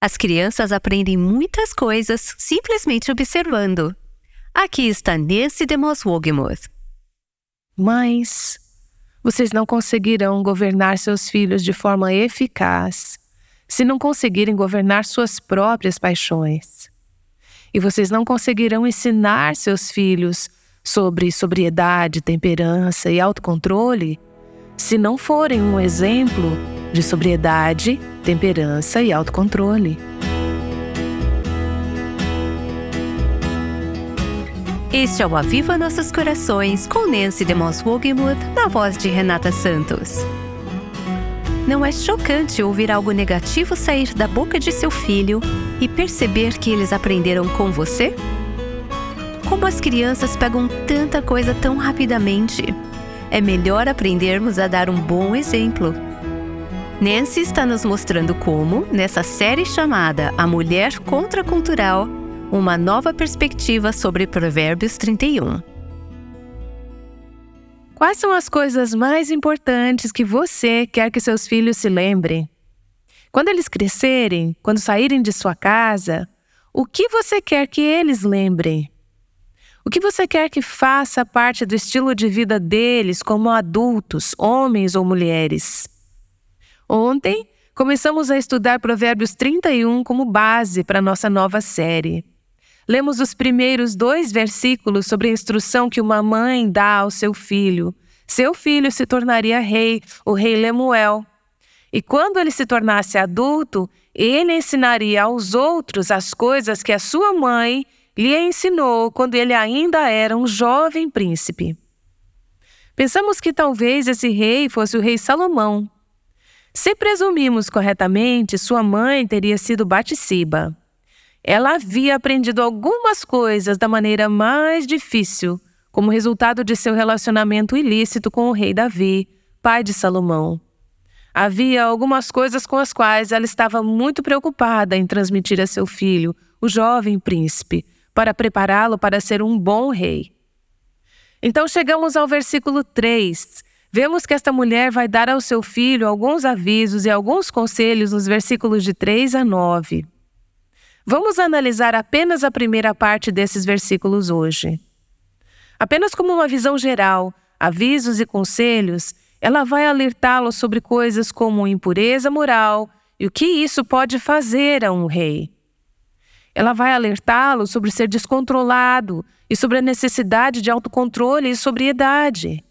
As crianças aprendem muitas coisas simplesmente observando. Aqui está Nancy de Moss Wogemuth. Mães, vocês não conseguirão governar seus filhos de forma eficaz se não conseguirem governar suas próprias paixões. E vocês não conseguirão ensinar seus filhos sobre sobriedade, temperança e autocontrole se não forem um exemplo de sobriedade, temperança e autocontrole. Este é o Aviva Nossos Corações com Nancy de Moss Wogemuth na voz de Renata Santos. Não é chocante ouvir algo negativo sair da boca de seu filho e perceber que eles aprenderam com você? Como as crianças pegam tanta coisa tão rapidamente? É melhor aprendermos a dar um bom exemplo. Nancy está nos mostrando como, nessa série chamada A Mulher Contracultural, uma nova perspectiva sobre Provérbios 31. Quais são as coisas mais importantes que você quer que seus filhos se lembrem? Quando eles crescerem, quando saírem de sua casa, o que você quer que eles lembrem? O que você quer que faça parte do estilo de vida deles como adultos, homens ou mulheres? Ontem, começamos a estudar Provérbios 31 como base para nossa nova série. Lemos os primeiros dois versículos sobre a instrução que uma mãe dá ao seu filho. Seu filho se tornaria rei, o rei Lemuel. E quando ele se tornasse adulto, ele ensinaria aos outros as coisas que a sua mãe lhe ensinou quando ele ainda era um jovem príncipe. Pensamos que talvez esse rei fosse o rei Salomão. Se presumimos corretamente, sua mãe teria sido Batisiba. Ela havia aprendido algumas coisas da maneira mais difícil, como resultado de seu relacionamento ilícito com o rei Davi, pai de Salomão. Havia algumas coisas com as quais ela estava muito preocupada em transmitir a seu filho, o jovem príncipe, para prepará-lo para ser um bom rei. Então chegamos ao versículo 3. Vemos que esta mulher vai dar ao seu filho alguns avisos e alguns conselhos nos versículos de 3 a 9. Vamos analisar apenas a primeira parte desses versículos hoje. Apenas como uma visão geral, avisos e conselhos, ela vai alertá-lo sobre coisas como impureza moral e o que isso pode fazer a um rei. Ela vai alertá-lo sobre ser descontrolado e sobre a necessidade de autocontrole e sobriedade.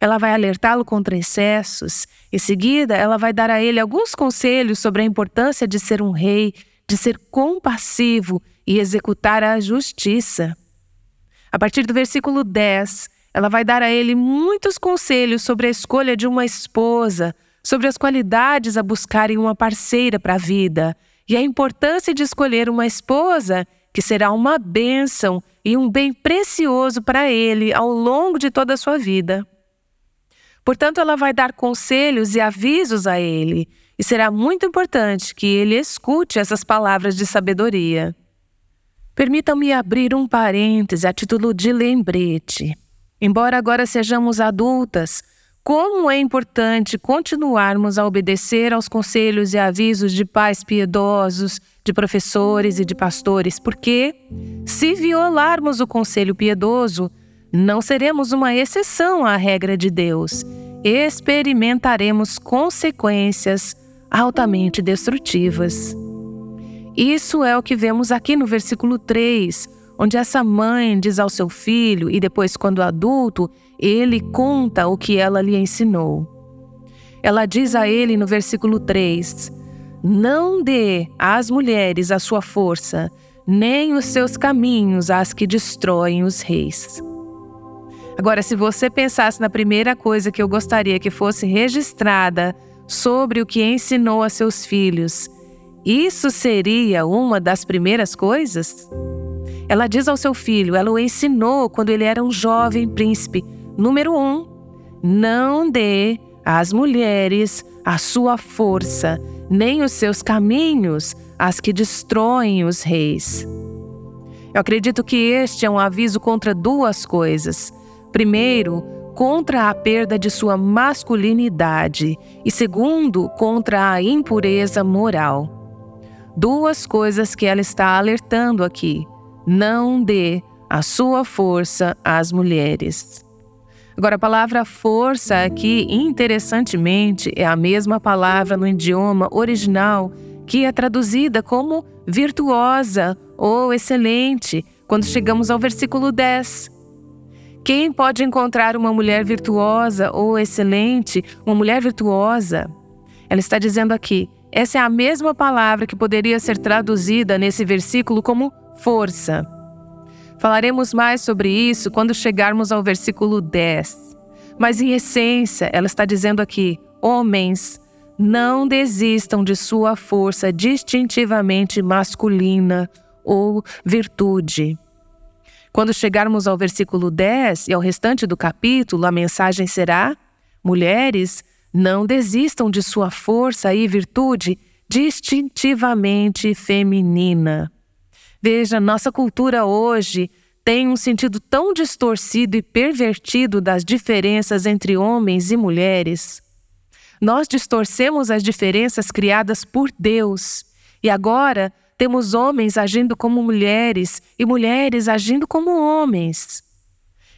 Ela vai alertá-lo contra excessos. Em seguida, ela vai dar a ele alguns conselhos sobre a importância de ser um rei de ser compassivo e executar a justiça. A partir do versículo 10, ela vai dar a ele muitos conselhos sobre a escolha de uma esposa, sobre as qualidades a buscar em uma parceira para a vida e a importância de escolher uma esposa que será uma bênção e um bem precioso para ele ao longo de toda a sua vida. Portanto, ela vai dar conselhos e avisos a ele e será muito importante que ele escute essas palavras de sabedoria. Permitam-me abrir um parêntese a título de lembrete. Embora agora sejamos adultas, como é importante continuarmos a obedecer aos conselhos e avisos de pais piedosos, de professores e de pastores, porque, se violarmos o conselho piedoso, não seremos uma exceção à regra de Deus. Experimentaremos consequências altamente destrutivas. Isso é o que vemos aqui no versículo 3, onde essa mãe diz ao seu filho, e depois, quando adulto, ele conta o que ela lhe ensinou. Ela diz a ele no versículo 3: Não dê às mulheres a sua força, nem os seus caminhos às que destroem os reis. Agora, se você pensasse na primeira coisa que eu gostaria que fosse registrada sobre o que ensinou a seus filhos. Isso seria uma das primeiras coisas? Ela diz ao seu filho, ela o ensinou quando ele era um jovem príncipe. Número um, não dê às mulheres a sua força, nem os seus caminhos, as que destroem os reis. Eu acredito que este é um aviso contra duas coisas. Primeiro, contra a perda de sua masculinidade e, segundo, contra a impureza moral. duas coisas que ela está alertando aqui. Não dê a sua força às mulheres. Agora, a palavra força aqui, interessantemente, é a mesma palavra no idioma original que é traduzida como virtuosa ou excelente quando chegamos ao versículo 10. Quem pode encontrar uma mulher virtuosa ou excelente, uma mulher virtuosa? Ela está dizendo aqui: essa é a mesma palavra que poderia ser traduzida nesse versículo como força. Falaremos mais sobre isso quando chegarmos ao versículo 10. Mas, em essência, ela está dizendo aqui: homens, não desistam de sua força distintivamente masculina ou virtude. Quando chegarmos ao versículo 10 e ao restante do capítulo, a mensagem será: Mulheres, não desistam de sua força e virtude distintivamente feminina. Veja, nossa cultura hoje tem um sentido tão distorcido e pervertido das diferenças entre homens e mulheres. Nós distorcemos as diferenças criadas por Deus e agora temos homens agindo como mulheres e mulheres agindo como homens.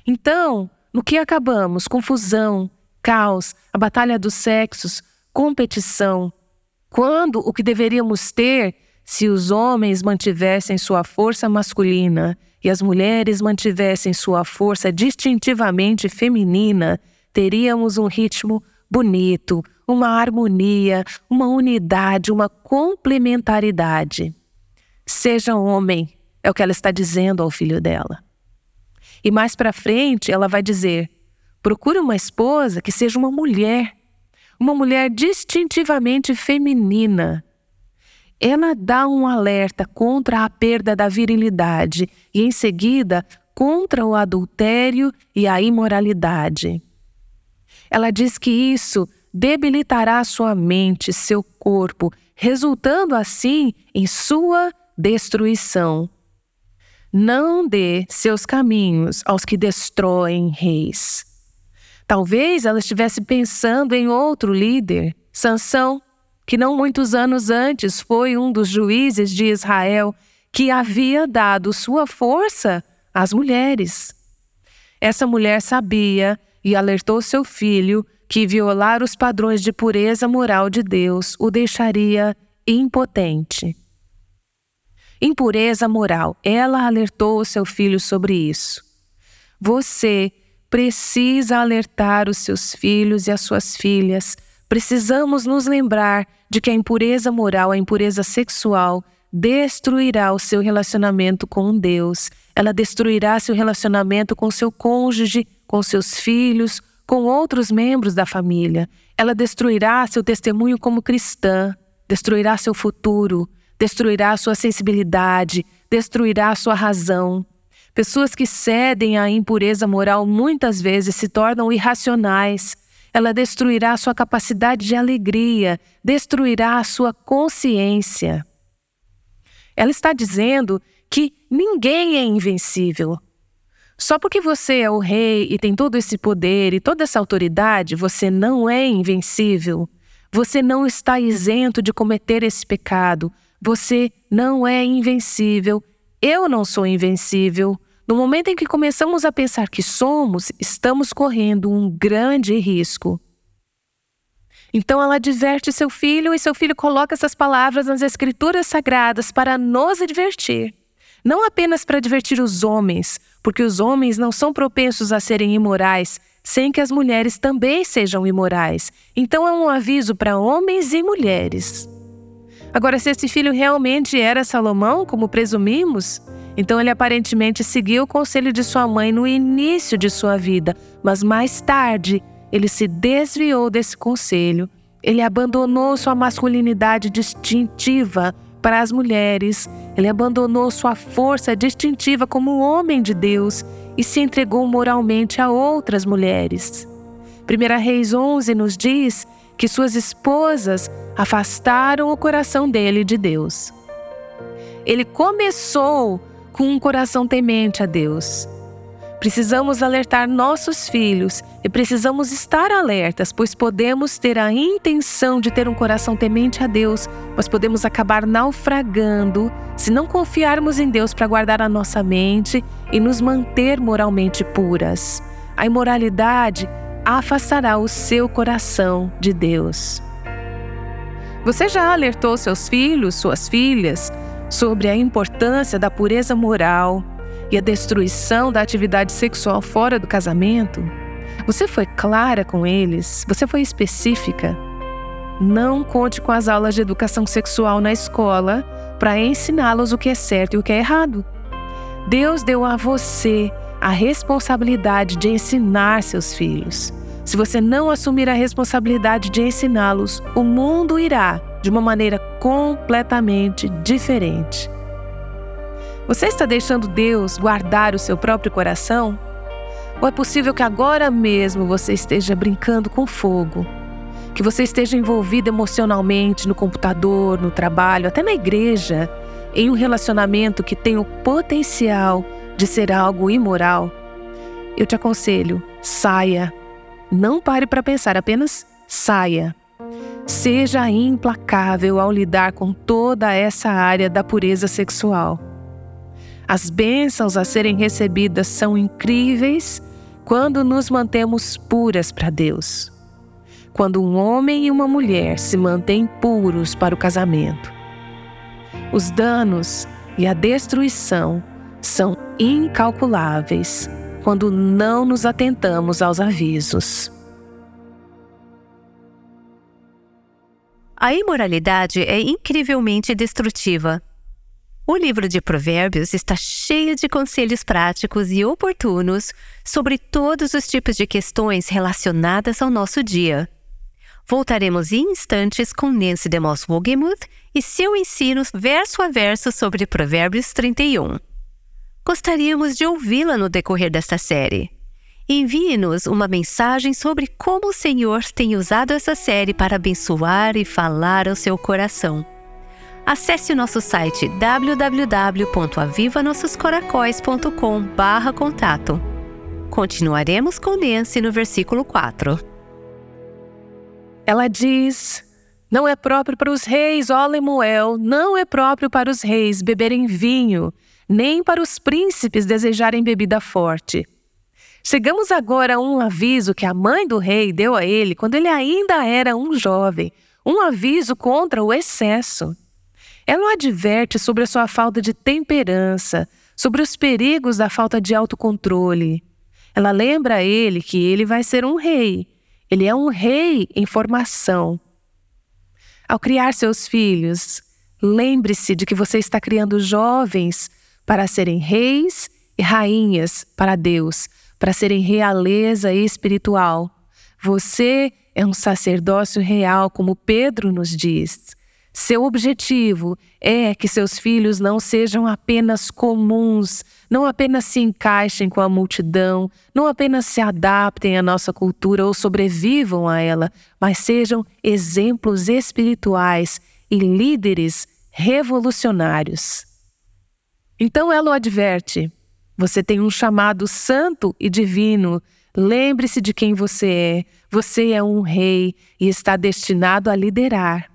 Então, no que acabamos? Confusão, caos, a batalha dos sexos, competição. Quando o que deveríamos ter se os homens mantivessem sua força masculina e as mulheres mantivessem sua força distintivamente feminina, teríamos um ritmo bonito, uma harmonia, uma unidade, uma complementaridade. Seja homem, é o que ela está dizendo ao filho dela. E mais para frente, ela vai dizer: procure uma esposa que seja uma mulher, uma mulher distintivamente feminina. Ela dá um alerta contra a perda da virilidade e, em seguida, contra o adultério e a imoralidade. Ela diz que isso debilitará sua mente, seu corpo, resultando assim em sua destruição. Não dê seus caminhos aos que destroem reis. Talvez ela estivesse pensando em outro líder, Sansão, que não muitos anos antes foi um dos juízes de Israel que havia dado sua força às mulheres. Essa mulher sabia e alertou seu filho que violar os padrões de pureza moral de Deus o deixaria impotente. Impureza moral. Ela alertou o seu filho sobre isso. Você precisa alertar os seus filhos e as suas filhas. Precisamos nos lembrar de que a impureza moral, a impureza sexual, destruirá o seu relacionamento com Deus. Ela destruirá seu relacionamento com seu cônjuge, com seus filhos, com outros membros da família. Ela destruirá seu testemunho como cristã, destruirá seu futuro, destruirá sua sensibilidade, destruirá sua razão. Pessoas que cedem à impureza moral muitas vezes se tornam irracionais. Ela destruirá sua capacidade de alegria, destruirá a sua consciência. Ela está dizendo que ninguém é invencível. Só porque você é o rei e tem todo esse poder e toda essa autoridade, você não é invencível. Você não está isento de cometer esse pecado. Você não é invencível. Eu não sou invencível. No momento em que começamos a pensar que somos, estamos correndo um grande risco. Então ela adverte seu filho e seu filho coloca essas palavras nas escrituras sagradas para nos advertir. Não apenas para advertir os homens, porque os homens não são propensos a serem imorais, sem que as mulheres também sejam imorais. Então é um aviso para homens e mulheres. Agora, se esse filho realmente era Salomão, como presumimos, então ele aparentemente seguiu o conselho de sua mãe no início de sua vida, mas mais tarde ele se desviou desse conselho. Ele abandonou sua masculinidade distintiva para as mulheres. Ele abandonou sua força distintiva como homem de Deus e se entregou moralmente a outras mulheres. 1 Reis 11 nos diz que suas esposas afastaram o coração dele de Deus. Ele começou com um coração temente a Deus. Precisamos alertar nossos filhos e precisamos estar alertas, pois podemos ter a intenção de ter um coração temente a Deus, mas podemos acabar naufragando se não confiarmos em Deus para guardar a nossa mente e nos manter moralmente puras. A imoralidade afastará o seu coração de Deus. Você já alertou seus filhos, suas filhas, sobre a importância da pureza moral e a destruição da atividade sexual fora do casamento? Você foi clara com eles? Você foi específica? Não conte com as aulas de educação sexual na escola para ensiná-los o que é certo e o que é errado. Deus deu a você a responsabilidade de ensinar seus filhos. Se você não assumir a responsabilidade de ensiná-los, o mundo irá de uma maneira completamente diferente. Você está deixando Deus guardar o seu próprio coração? Ou é possível que agora mesmo você esteja brincando com fogo? Que você esteja envolvido emocionalmente no computador, no trabalho, até na igreja, em um relacionamento que tem o potencial de ser algo imoral? Eu te aconselho, saia não pare para pensar, apenas saia. Seja implacável ao lidar com toda essa área da pureza sexual. As bênçãos a serem recebidas são incríveis quando nos mantemos puras para Deus. Quando um homem e uma mulher se mantêm puros para o casamento. Os danos e a destruição são incalculáveis quando não nos atentamos aos avisos. A imoralidade é incrivelmente destrutiva. O livro de Provérbios está cheio de conselhos práticos e oportunos sobre todos os tipos de questões relacionadas ao nosso dia. Voltaremos em instantes com Nancy DeMoss Wogemuth e seu ensino verso a verso sobre Provérbios 31. Gostaríamos de ouvi-la no decorrer desta série. Envie-nos uma mensagem sobre como o Senhor tem usado essa série para abençoar e falar ao seu coração. Acesse o nosso site www.avivanossoscoracóis.com contato. Continuaremos com Nancy no versículo 4. Ela diz: Não é próprio para os reis, ó Lemuel, não é próprio para os reis beberem vinho nem para os príncipes desejarem bebida forte. Chegamos agora a um aviso que a mãe do rei deu a ele quando ele ainda era um jovem, um aviso contra o excesso. Ela o adverte sobre a sua falta de temperança, sobre os perigos da falta de autocontrole. Ela lembra a ele que ele vai ser um rei. Ele é um rei em formação. Ao criar seus filhos, lembre-se de que você está criando jovens para serem reis e rainhas para Deus, para serem realeza espiritual. Você é um sacerdócio real, como Pedro nos diz. Seu objetivo é que seus filhos não sejam apenas comuns, não apenas se encaixem com a multidão, não apenas se adaptem à nossa cultura ou sobrevivam a ela, mas sejam exemplos espirituais e líderes revolucionários. Então ela o adverte: você tem um chamado santo e divino. Lembre-se de quem você é. Você é um rei e está destinado a liderar.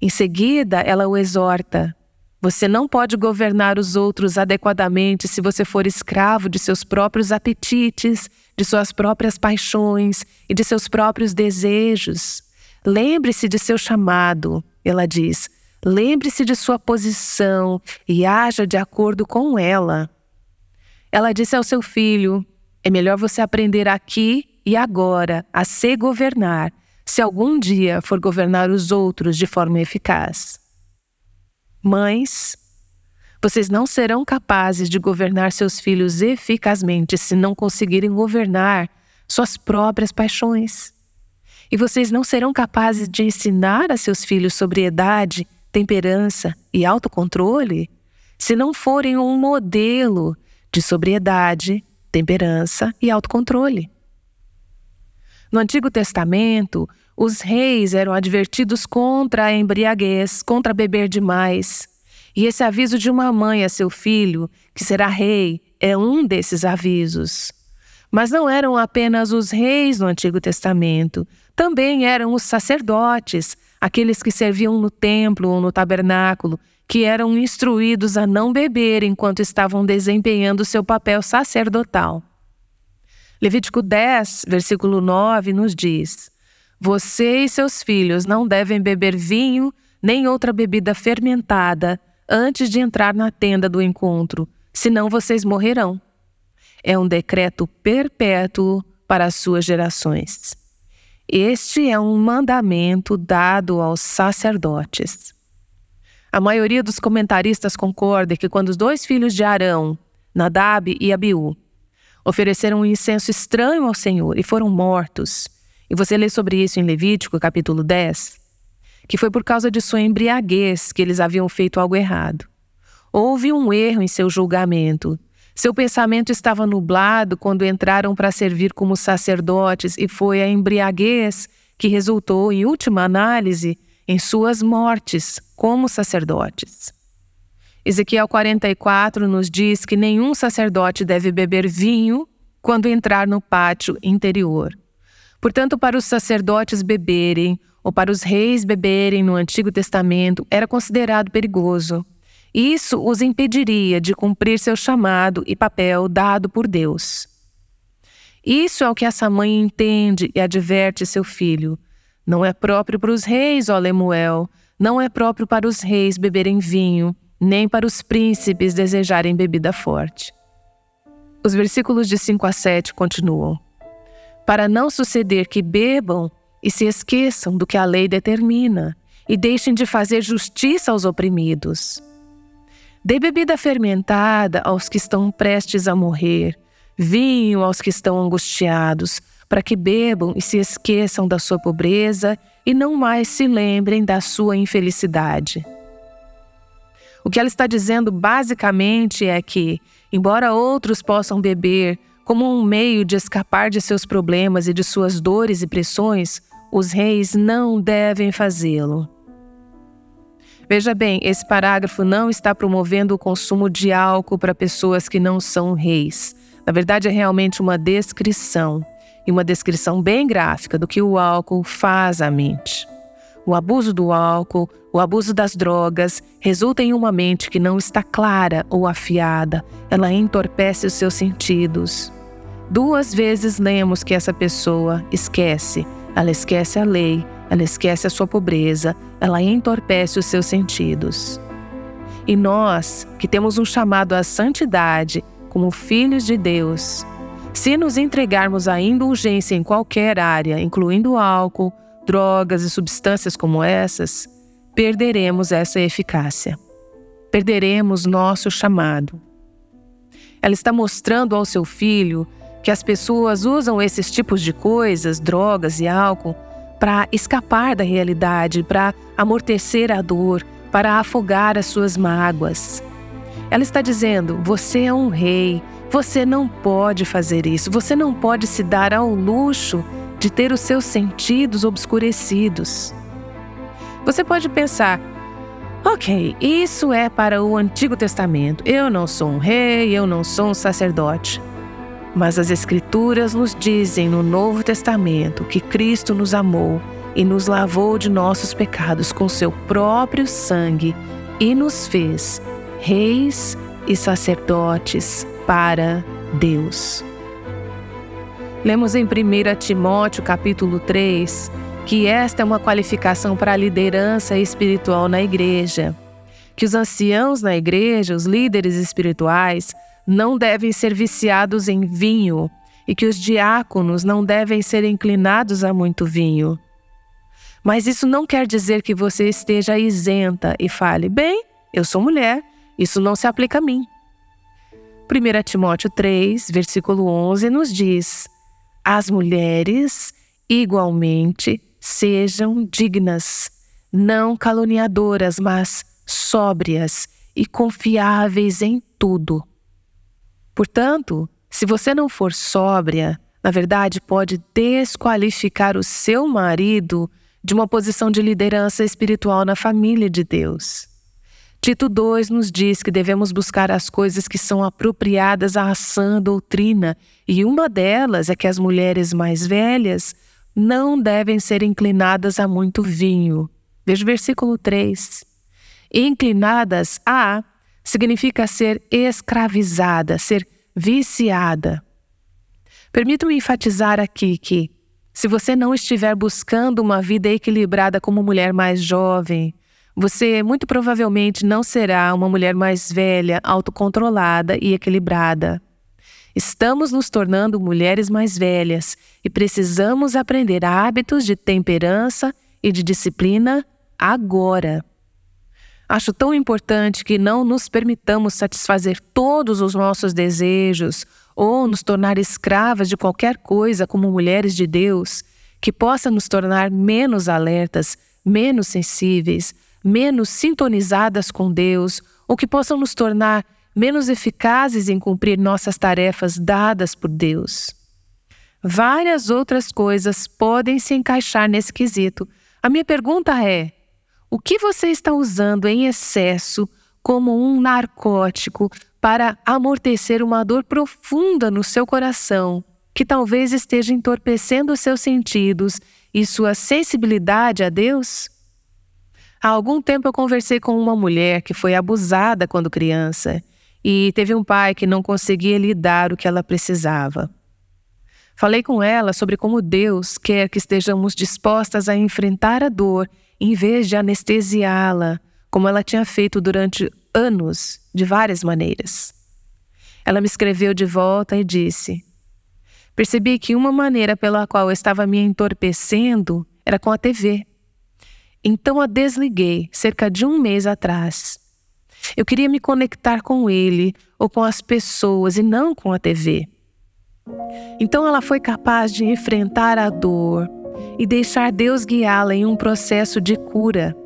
Em seguida, ela o exorta: você não pode governar os outros adequadamente se você for escravo de seus próprios apetites, de suas próprias paixões e de seus próprios desejos. Lembre-se de seu chamado, ela diz. Lembre-se de sua posição e haja de acordo com ela. Ela disse ao seu filho: É melhor você aprender aqui e agora a se governar, se algum dia for governar os outros de forma eficaz. Mães, vocês não serão capazes de governar seus filhos eficazmente se não conseguirem governar suas próprias paixões. E vocês não serão capazes de ensinar a seus filhos sobriedade temperança e autocontrole se não forem um modelo de sobriedade, temperança e autocontrole. No Antigo Testamento, os reis eram advertidos contra a embriaguez, contra beber demais. E esse aviso de uma mãe a seu filho, que será rei, é um desses avisos. Mas não eram apenas os reis no Antigo Testamento, também eram os sacerdotes, aqueles que serviam no templo ou no tabernáculo, que eram instruídos a não beber enquanto estavam desempenhando seu papel sacerdotal. Levítico 10, versículo 9, nos diz: Você e seus filhos não devem beber vinho nem outra bebida fermentada antes de entrar na tenda do encontro, senão vocês morrerão. É um decreto perpétuo para as suas gerações. Este é um mandamento dado aos sacerdotes. A maioria dos comentaristas concorda que quando os dois filhos de Arão, Nadab e Abiú, ofereceram um incenso estranho ao Senhor e foram mortos, e você lê sobre isso em Levítico, capítulo 10, que foi por causa de sua embriaguez que eles haviam feito algo errado. Houve um erro em seu julgamento. Seu pensamento estava nublado quando entraram para servir como sacerdotes, e foi a embriaguez que resultou, em última análise, em suas mortes como sacerdotes. Ezequiel 44 nos diz que nenhum sacerdote deve beber vinho quando entrar no pátio interior. Portanto, para os sacerdotes beberem ou para os reis beberem no Antigo Testamento era considerado perigoso. Isso os impediria de cumprir seu chamado e papel dado por Deus. Isso é o que essa mãe entende e adverte seu filho. Não é próprio para os reis, ó Lemuel, não é próprio para os reis beberem vinho, nem para os príncipes desejarem bebida forte. Os versículos de 5 a 7 continuam. Para não suceder que bebam e se esqueçam do que a lei determina e deixem de fazer justiça aos oprimidos. Dê bebida fermentada aos que estão prestes a morrer, vinho aos que estão angustiados, para que bebam e se esqueçam da sua pobreza e não mais se lembrem da sua infelicidade. O que ela está dizendo basicamente é que, embora outros possam beber como um meio de escapar de seus problemas e de suas dores e pressões, os reis não devem fazê-lo. Veja bem, esse parágrafo não está promovendo o consumo de álcool para pessoas que não são reis. Na verdade, é realmente uma descrição e uma descrição bem gráfica do que o álcool faz à mente. O abuso do álcool, o abuso das drogas, resulta em uma mente que não está clara ou afiada, ela entorpece os seus sentidos. Duas vezes lemos que essa pessoa esquece, ela esquece a lei, ela esquece a sua pobreza, ela entorpece os seus sentidos. E nós, que temos um chamado à santidade, como filhos de Deus, se nos entregarmos à indulgência em qualquer área, incluindo álcool, drogas e substâncias como essas, perderemos essa eficácia. Perderemos nosso chamado. Ela está mostrando ao seu filho que as pessoas usam esses tipos de coisas, drogas e álcool, para escapar da realidade, para amortecer a dor, para afogar as suas mágoas. Ela está dizendo: você é um rei, você não pode fazer isso, você não pode se dar ao luxo de ter os seus sentidos obscurecidos. Você pode pensar, ok, isso é para o Antigo Testamento. Eu não sou um rei, eu não sou um sacerdote. Mas as Escrituras nos dizem no Novo Testamento que Cristo nos amou e nos lavou de nossos pecados com seu próprio sangue e nos fez reis e sacerdotes para Deus. Lemos em 1 Timóteo capítulo 3 que esta é uma qualificação para a liderança espiritual na igreja, que os anciãos na igreja, os líderes espirituais, não devem ser viciados em vinho e que os diáconos não devem ser inclinados a muito vinho. Mas isso não quer dizer que você esteja isenta e fale: bem, eu sou mulher, isso não se aplica a mim. 1 Timóteo 3, versículo 11 nos diz: As mulheres, igualmente, sejam dignas, não caluniadoras, mas sóbrias e confiáveis em tudo. Portanto, se você não for sóbria, na verdade pode desqualificar o seu marido de uma posição de liderança espiritual na família de Deus. Tito 2 nos diz que devemos buscar as coisas que são apropriadas à sã doutrina, e uma delas é que as mulheres mais velhas não devem ser inclinadas a muito vinho. Veja o versículo 3. Inclinadas a significa ser escravizada, ser viciada. Permito-me enfatizar aqui que, se você não estiver buscando uma vida equilibrada como mulher mais jovem, você muito provavelmente não será uma mulher mais velha, autocontrolada e equilibrada. Estamos nos tornando mulheres mais velhas e precisamos aprender hábitos de temperança e de disciplina agora. Acho tão importante que não nos permitamos satisfazer todos os nossos desejos ou nos tornar escravas de qualquer coisa como mulheres de Deus, que possa nos tornar menos alertas, menos sensíveis, menos sintonizadas com Deus ou que possam nos tornar menos eficazes em cumprir nossas tarefas dadas por Deus. Várias outras coisas podem se encaixar nesse quesito. A minha pergunta é: o que você está usando em excesso como um narcótico para amortecer uma dor profunda no seu coração, que talvez esteja entorpecendo seus sentidos e sua sensibilidade a Deus? Há algum tempo eu conversei com uma mulher que foi abusada quando criança e teve um pai que não conseguia lhe dar o que ela precisava. Falei com ela sobre como Deus quer que estejamos dispostas a enfrentar a dor em vez de anestesiá-la, como ela tinha feito durante anos, de várias maneiras. Ela me escreveu de volta e disse: Percebi que uma maneira pela qual eu estava me entorpecendo era com a TV. Então a desliguei cerca de um mês atrás. Eu queria me conectar com ele ou com as pessoas e não com a TV. Então ela foi capaz de enfrentar a dor e deixar Deus guiá-la em um processo de cura.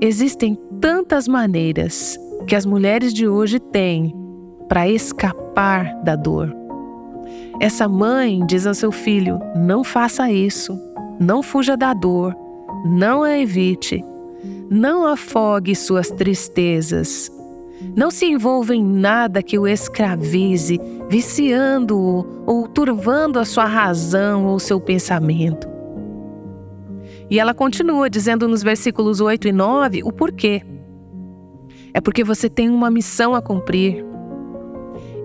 Existem tantas maneiras que as mulheres de hoje têm para escapar da dor. Essa mãe diz ao seu filho: não faça isso, não fuja da dor, não a evite. Não afogue suas tristezas. Não se envolva em nada que o escravize, viciando-o ou turvando a sua razão ou seu pensamento. E ela continua dizendo nos versículos 8 e 9 o porquê. É porque você tem uma missão a cumprir.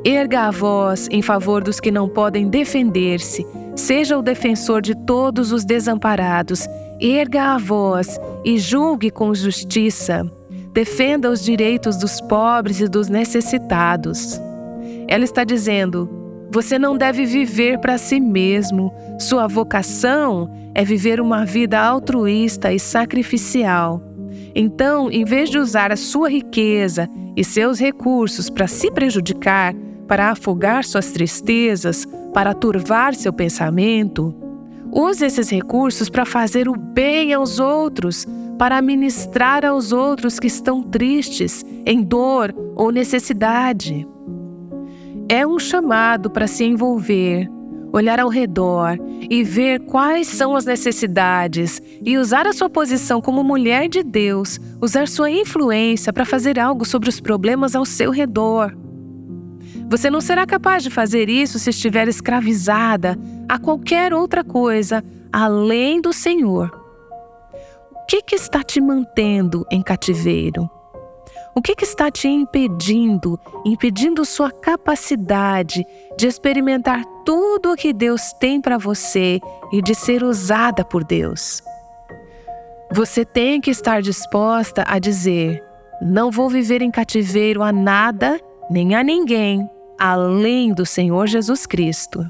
Erga a voz em favor dos que não podem defender-se, seja o defensor de todos os desamparados erga a voz e julgue com justiça. Defenda os direitos dos pobres e dos necessitados. Ela está dizendo: você não deve viver para si mesmo. Sua vocação é viver uma vida altruísta e sacrificial. Então, em vez de usar a sua riqueza e seus recursos para se prejudicar, para afogar suas tristezas, para turvar seu pensamento, Use esses recursos para fazer o bem aos outros, para ministrar aos outros que estão tristes, em dor ou necessidade. É um chamado para se envolver, olhar ao redor e ver quais são as necessidades e usar a sua posição como mulher de Deus, usar sua influência para fazer algo sobre os problemas ao seu redor. Você não será capaz de fazer isso se estiver escravizada a qualquer outra coisa além do Senhor. Que, que está te mantendo em cativeiro? O que, que está te impedindo, impedindo sua capacidade de experimentar tudo o que Deus tem para você e de ser usada por Deus? Você tem que estar disposta a dizer: não vou viver em cativeiro a nada nem a ninguém além do Senhor Jesus Cristo.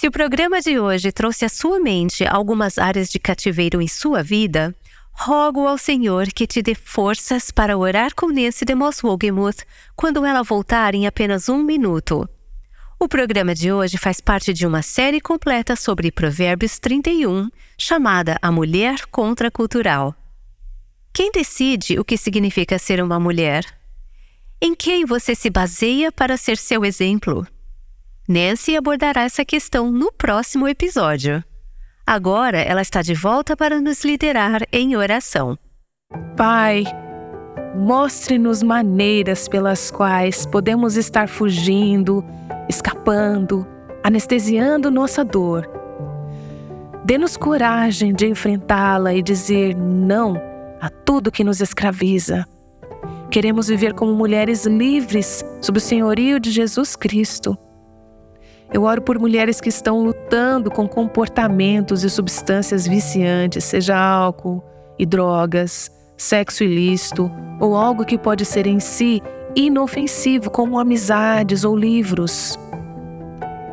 Se o programa de hoje trouxe à sua mente algumas áreas de cativeiro em sua vida, rogo ao Senhor que te dê forças para orar com Nancy de Moss Wogemuth quando ela voltar em apenas um minuto. O programa de hoje faz parte de uma série completa sobre Provérbios 31, chamada A Mulher Contracultural. Quem decide o que significa ser uma mulher? Em quem você se baseia para ser seu exemplo? Nancy abordará essa questão no próximo episódio. Agora ela está de volta para nos liderar em oração. Pai, mostre-nos maneiras pelas quais podemos estar fugindo, escapando, anestesiando nossa dor. Dê-nos coragem de enfrentá-la e dizer não a tudo que nos escraviza. Queremos viver como mulheres livres sob o senhorio de Jesus Cristo. Eu oro por mulheres que estão lutando com comportamentos e substâncias viciantes, seja álcool e drogas, sexo ilícito ou algo que pode ser em si inofensivo, como amizades ou livros.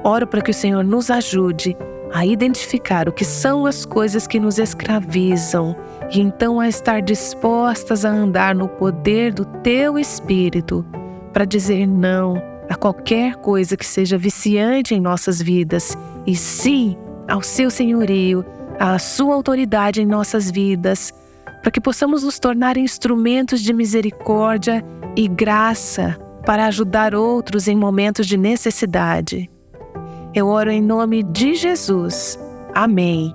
Oro para que o Senhor nos ajude a identificar o que são as coisas que nos escravizam e então a estar dispostas a andar no poder do Teu Espírito para dizer não a qualquer coisa que seja viciante em nossas vidas e sim ao Seu senhorio, à Sua autoridade em nossas vidas, para que possamos nos tornar instrumentos de misericórdia e graça para ajudar outros em momentos de necessidade. Eu oro em nome de Jesus. Amém.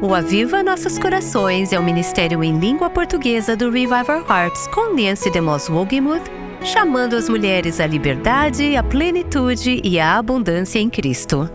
O Aviva Nossos Corações é o ministério em língua portuguesa do Revival Hearts com Nancy DeMoss Wogemuth, chamando as mulheres à liberdade, à plenitude e à abundância em Cristo.